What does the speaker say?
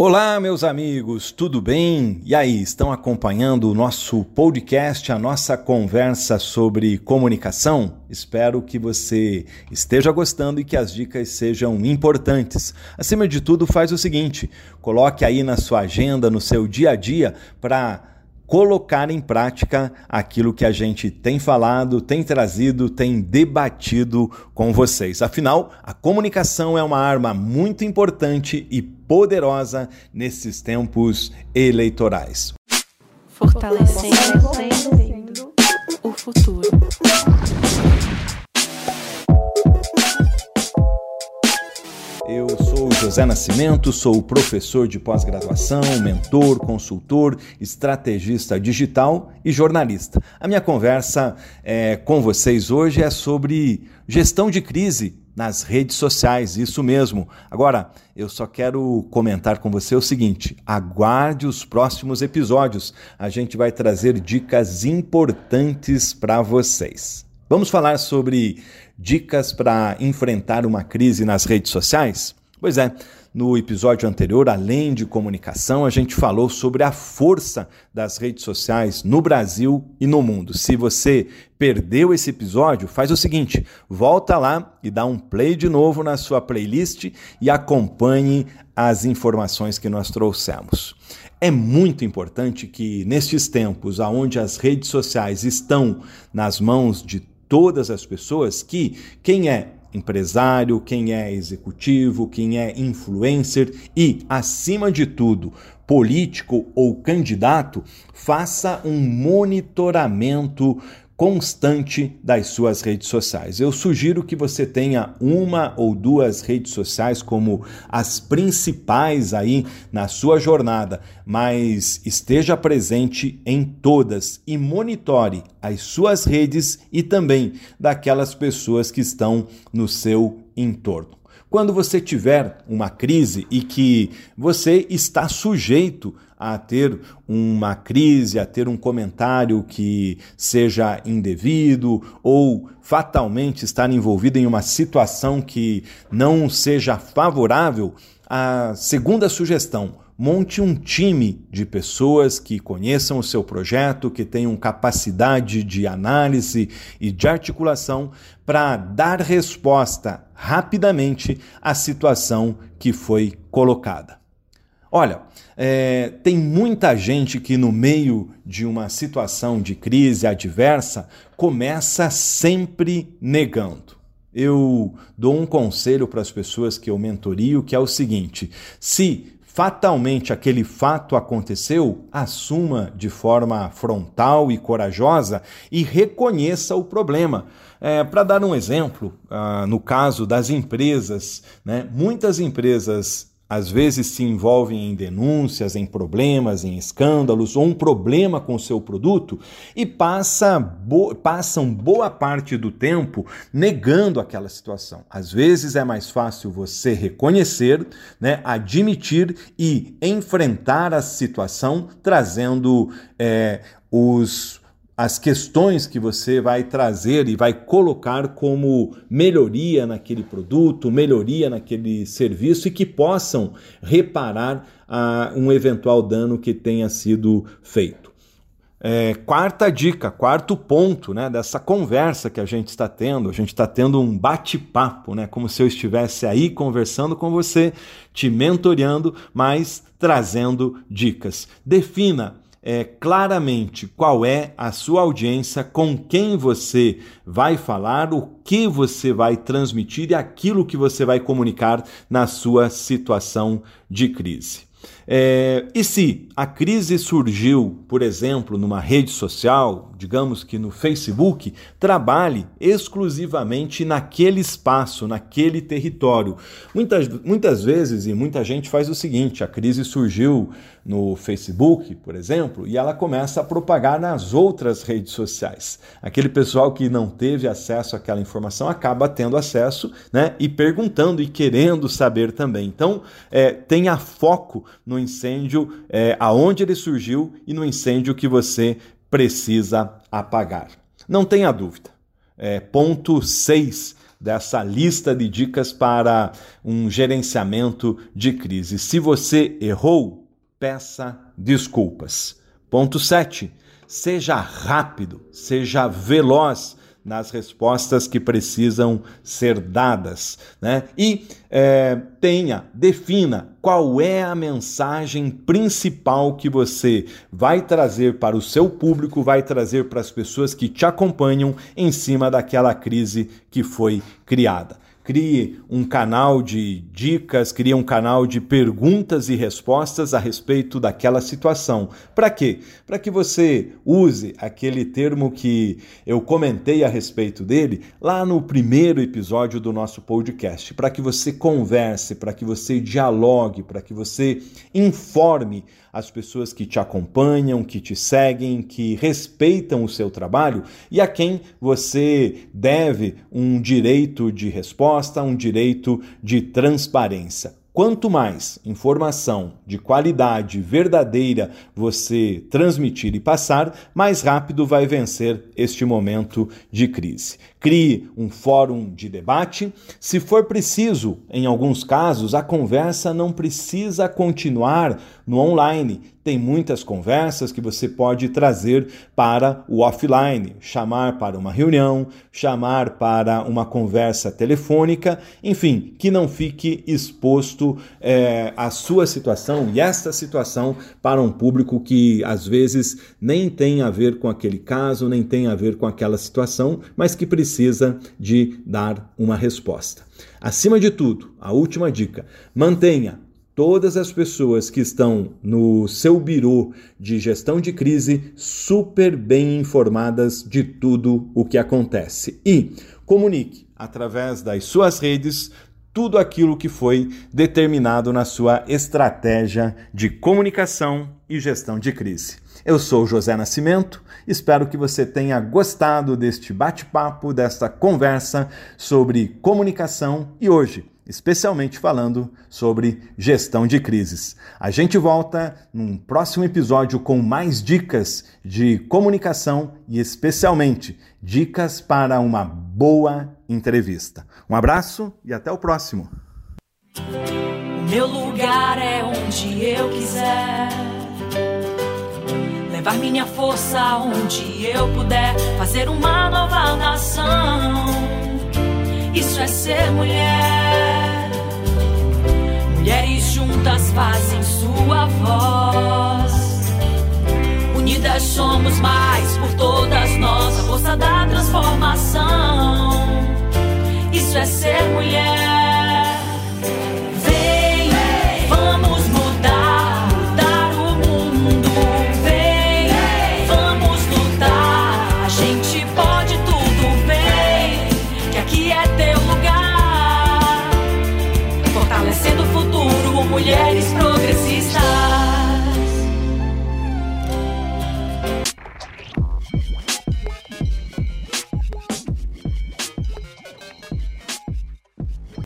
Olá, meus amigos, tudo bem? E aí, estão acompanhando o nosso podcast, a nossa conversa sobre comunicação? Espero que você esteja gostando e que as dicas sejam importantes. Acima de tudo, faz o seguinte: coloque aí na sua agenda, no seu dia a dia, para colocar em prática aquilo que a gente tem falado, tem trazido, tem debatido com vocês. Afinal, a comunicação é uma arma muito importante e poderosa nesses tempos eleitorais. Fortalecendo o futuro. Eu sou José Nascimento, sou professor de pós-graduação, mentor, consultor, estrategista digital e jornalista. A minha conversa é, com vocês hoje é sobre gestão de crise nas redes sociais, isso mesmo. Agora, eu só quero comentar com você o seguinte: aguarde os próximos episódios. A gente vai trazer dicas importantes para vocês. Vamos falar sobre dicas para enfrentar uma crise nas redes sociais? Pois é, no episódio anterior, além de comunicação, a gente falou sobre a força das redes sociais no Brasil e no mundo. Se você perdeu esse episódio, faz o seguinte: volta lá e dá um play de novo na sua playlist e acompanhe as informações que nós trouxemos. É muito importante que nestes tempos onde as redes sociais estão nas mãos de todas as pessoas que quem é empresário, quem é executivo, quem é influencer e, acima de tudo, político ou candidato, faça um monitoramento constante das suas redes sociais. Eu sugiro que você tenha uma ou duas redes sociais como as principais aí na sua jornada, mas esteja presente em todas e monitore as suas redes e também daquelas pessoas que estão no seu entorno. Quando você tiver uma crise e que você está sujeito a ter uma crise, a ter um comentário que seja indevido ou fatalmente estar envolvido em uma situação que não seja favorável, a segunda sugestão, monte um time de pessoas que conheçam o seu projeto, que tenham capacidade de análise e de articulação para dar resposta rapidamente à situação que foi colocada. Olha, é, tem muita gente que, no meio de uma situação de crise adversa, começa sempre negando. Eu dou um conselho para as pessoas que eu mentorio, que é o seguinte: se fatalmente aquele fato aconteceu, assuma de forma frontal e corajosa e reconheça o problema. É, Para dar um exemplo, ah, no caso das empresas, né, muitas empresas às vezes se envolvem em denúncias, em problemas, em escândalos ou um problema com o seu produto e passa bo passam boa parte do tempo negando aquela situação. Às vezes é mais fácil você reconhecer, né, admitir e enfrentar a situação trazendo é, os as questões que você vai trazer e vai colocar como melhoria naquele produto, melhoria naquele serviço e que possam reparar a um eventual dano que tenha sido feito. É, quarta dica, quarto ponto né, dessa conversa que a gente está tendo. A gente está tendo um bate-papo, né, como se eu estivesse aí conversando com você, te mentoreando, mas trazendo dicas. Defina é, claramente qual é a sua audiência, com quem você vai falar, o que você vai transmitir e aquilo que você vai comunicar na sua situação de crise. É, e se a crise surgiu, por exemplo, numa rede social, digamos que no Facebook, trabalhe exclusivamente naquele espaço, naquele território. Muitas, muitas vezes, e muita gente faz o seguinte: a crise surgiu no Facebook, por exemplo, e ela começa a propagar nas outras redes sociais. Aquele pessoal que não teve acesso àquela informação acaba tendo acesso né, e perguntando e querendo saber também. Então, é, tenha foco no incêndio, é, aonde ele surgiu e no incêndio que você precisa apagar. Não tenha dúvida. É, ponto 6 dessa lista de dicas para um gerenciamento de crise. Se você errou, peça desculpas. Ponto 7. Seja rápido, seja veloz nas respostas que precisam ser dadas. Né? E é, tenha, defina qual é a mensagem principal que você vai trazer para o seu público, vai trazer para as pessoas que te acompanham em cima daquela crise que foi criada crie um canal de dicas, crie um canal de perguntas e respostas a respeito daquela situação. Para quê? Para que você use aquele termo que eu comentei a respeito dele lá no primeiro episódio do nosso podcast, para que você converse, para que você dialogue, para que você informe as pessoas que te acompanham, que te seguem, que respeitam o seu trabalho e a quem você deve um direito de resposta, um direito de transparência. Quanto mais informação de qualidade verdadeira você transmitir e passar, mais rápido vai vencer este momento de crise. Crie um fórum de debate. Se for preciso, em alguns casos, a conversa não precisa continuar no online. Tem muitas conversas que você pode trazer para o offline, chamar para uma reunião, chamar para uma conversa telefônica, enfim, que não fique exposto é, a sua situação e esta situação para um público que às vezes nem tem a ver com aquele caso, nem tem a ver com aquela situação, mas que precisa precisa de dar uma resposta. Acima de tudo, a última dica: mantenha todas as pessoas que estão no seu birô de gestão de crise super bem informadas de tudo o que acontece e comunique através das suas redes tudo aquilo que foi determinado na sua estratégia de comunicação e gestão de crise. Eu sou José Nascimento, espero que você tenha gostado deste bate-papo, desta conversa sobre comunicação e hoje, especialmente falando sobre gestão de crises. A gente volta num próximo episódio com mais dicas de comunicação e especialmente dicas para uma boa entrevista. Um abraço e até o próximo. Meu lugar é onde eu quiser levar minha força onde eu puder, fazer uma nova nação. Isso é ser mulher. Fazem sua voz. Unidas somos mais por todas nós, a força da transformação. Isso é ser mulher. mulheres prontas.